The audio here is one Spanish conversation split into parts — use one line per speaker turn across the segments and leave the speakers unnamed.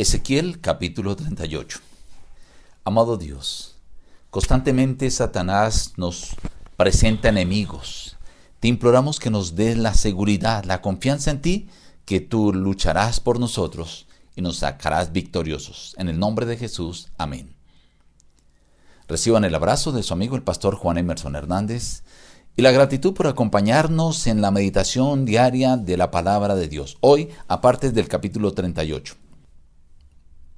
Ezequiel capítulo 38. Amado Dios, constantemente Satanás nos presenta enemigos. Te imploramos que nos des la seguridad, la confianza en ti, que tú lucharás por nosotros y nos sacarás victoriosos. En el nombre de Jesús, amén. Reciban el abrazo de su amigo el pastor Juan Emerson Hernández y la gratitud por acompañarnos en la meditación diaria de la palabra de Dios. Hoy, aparte del capítulo 38.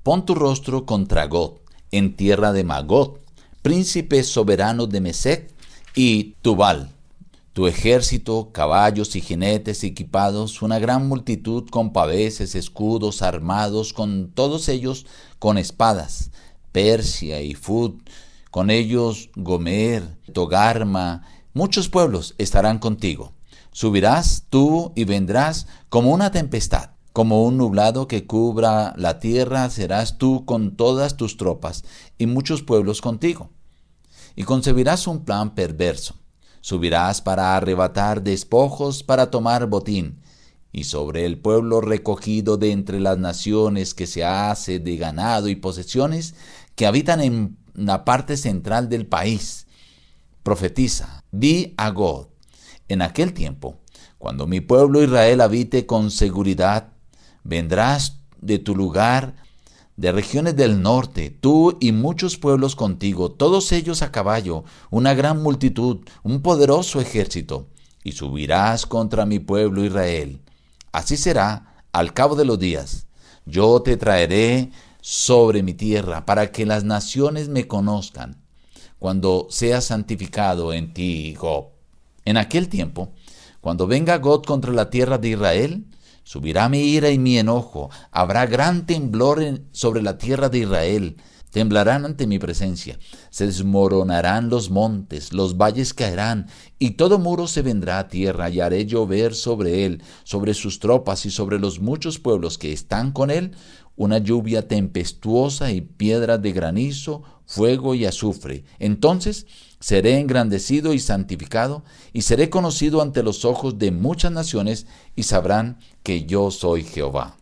Pon tu rostro contra God, en tierra de Magot, príncipe soberano de Mesec y Tubal. Tu ejército, caballos y jinetes equipados, una gran multitud con paveses, escudos, armados, con todos ellos con espadas. Persia y Fud, con ellos Gomer, Togarma, muchos pueblos estarán contigo. Subirás tú y vendrás como una tempestad como un nublado que cubra la tierra serás tú con todas tus tropas y muchos pueblos contigo. Y concebirás un plan perverso. Subirás para arrebatar despojos, para tomar botín. Y sobre el pueblo recogido de entre las naciones que se hace de ganado y posesiones que habitan en la parte central del país. Profetiza, di a God, en aquel tiempo, cuando mi pueblo Israel habite con seguridad, vendrás de tu lugar, de regiones del norte, tú y muchos pueblos contigo, todos ellos a caballo, una gran multitud, un poderoso ejército, y subirás contra mi pueblo Israel. Así será al cabo de los días. Yo te traeré sobre mi tierra para que las naciones me conozcan, cuando sea santificado en ti, Gob. En aquel tiempo, cuando venga God contra la tierra de Israel, Subirá mi ira y mi enojo, habrá gran temblor sobre la tierra de Israel, temblarán ante mi presencia, se desmoronarán los montes, los valles caerán, y todo muro se vendrá a tierra, y haré llover sobre él, sobre sus tropas y sobre los muchos pueblos que están con él, una lluvia tempestuosa y piedras de granizo, fuego y azufre. Entonces seré engrandecido y santificado, y seré conocido ante los ojos de muchas naciones, y sabrán que yo soy Jehová.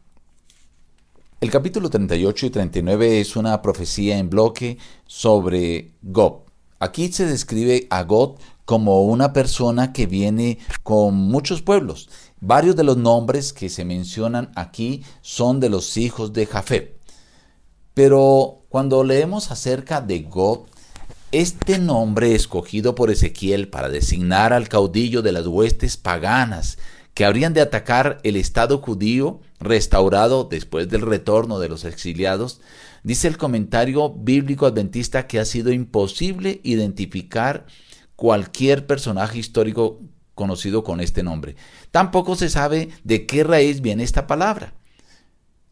El capítulo 38 y 39 es una profecía en bloque sobre Gob. Aquí se describe a Gob como una persona que viene con muchos pueblos. Varios de los nombres que se mencionan aquí son de los hijos de Jafet. Pero cuando leemos acerca de Gob, este nombre escogido por Ezequiel para designar al caudillo de las huestes paganas que habrían de atacar el Estado judío restaurado después del retorno de los exiliados, dice el comentario bíblico adventista que ha sido imposible identificar cualquier personaje histórico conocido con este nombre. Tampoco se sabe de qué raíz viene esta palabra.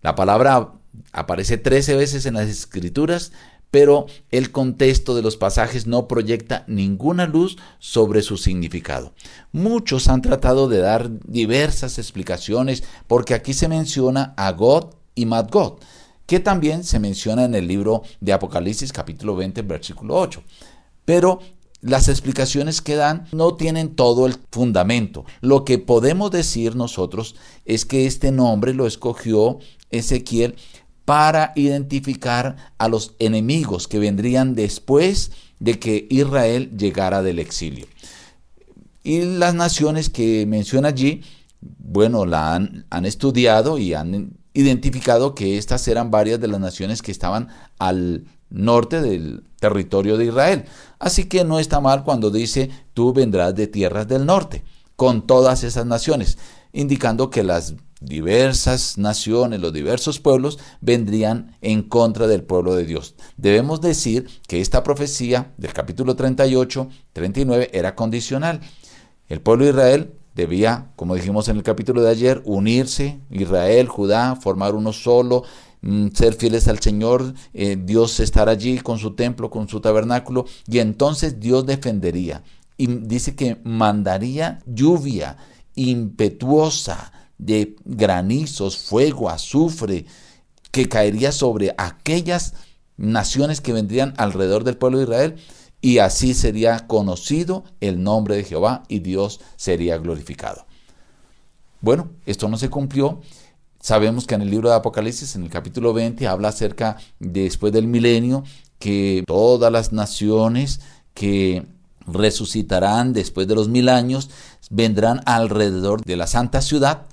La palabra aparece 13 veces en las escrituras, pero el contexto de los pasajes no proyecta ninguna luz sobre su significado. Muchos han tratado de dar diversas explicaciones porque aquí se menciona a God y Madgod, que también se menciona en el libro de Apocalipsis capítulo 20 versículo 8. Pero las explicaciones que dan no tienen todo el fundamento. Lo que podemos decir nosotros es que este nombre lo escogió Ezequiel para identificar a los enemigos que vendrían después de que Israel llegara del exilio. Y las naciones que menciona allí, bueno, la han, han estudiado y han identificado que estas eran varias de las naciones que estaban al norte del territorio de Israel. Así que no está mal cuando dice, tú vendrás de tierras del norte, con todas esas naciones, indicando que las diversas naciones, los diversos pueblos vendrían en contra del pueblo de Dios. Debemos decir que esta profecía del capítulo 38, 39 era condicional. El pueblo de Israel debía, como dijimos en el capítulo de ayer, unirse, Israel, Judá, formar uno solo, mm, ser fieles al Señor, eh, Dios estar allí con su templo, con su tabernáculo, y entonces Dios defendería. Y dice que mandaría lluvia impetuosa, de granizos, fuego, azufre, que caería sobre aquellas naciones que vendrían alrededor del pueblo de Israel, y así sería conocido el nombre de Jehová y Dios sería glorificado. Bueno, esto no se cumplió, Sabemos que en el libro de Apocalipsis, en el capítulo 20, habla acerca después del milenio, que todas las naciones que resucitarán después de los mil años vendrán alrededor de la santa ciudad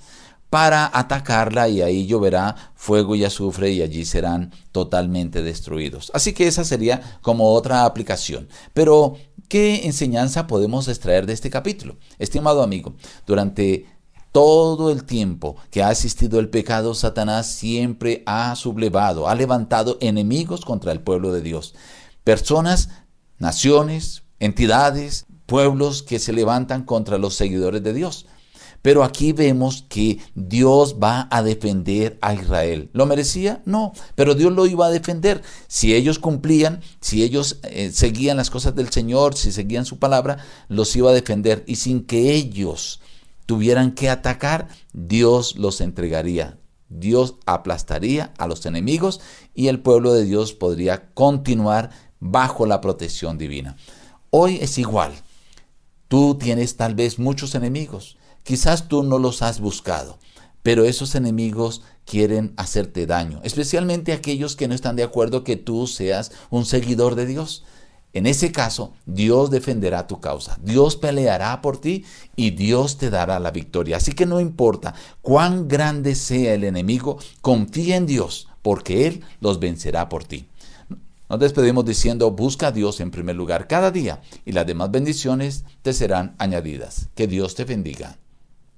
para atacarla y ahí lloverá fuego y azufre y allí serán totalmente destruidos. Así que esa sería como otra aplicación. Pero, ¿qué enseñanza podemos extraer de este capítulo? Estimado amigo, durante todo el tiempo que ha existido el pecado, Satanás siempre ha sublevado, ha levantado enemigos contra el pueblo de Dios. Personas, naciones, entidades, pueblos que se levantan contra los seguidores de Dios. Pero aquí vemos que Dios va a defender a Israel. ¿Lo merecía? No, pero Dios lo iba a defender. Si ellos cumplían, si ellos eh, seguían las cosas del Señor, si seguían su palabra, los iba a defender. Y sin que ellos tuvieran que atacar, Dios los entregaría. Dios aplastaría a los enemigos y el pueblo de Dios podría continuar bajo la protección divina. Hoy es igual. Tú tienes tal vez muchos enemigos. Quizás tú no los has buscado, pero esos enemigos quieren hacerte daño, especialmente aquellos que no están de acuerdo que tú seas un seguidor de Dios. En ese caso, Dios defenderá tu causa, Dios peleará por ti y Dios te dará la victoria. Así que no importa cuán grande sea el enemigo, confía en Dios, porque Él los vencerá por ti. Nos despedimos diciendo, busca a Dios en primer lugar cada día y las demás bendiciones te serán añadidas. Que Dios te bendiga.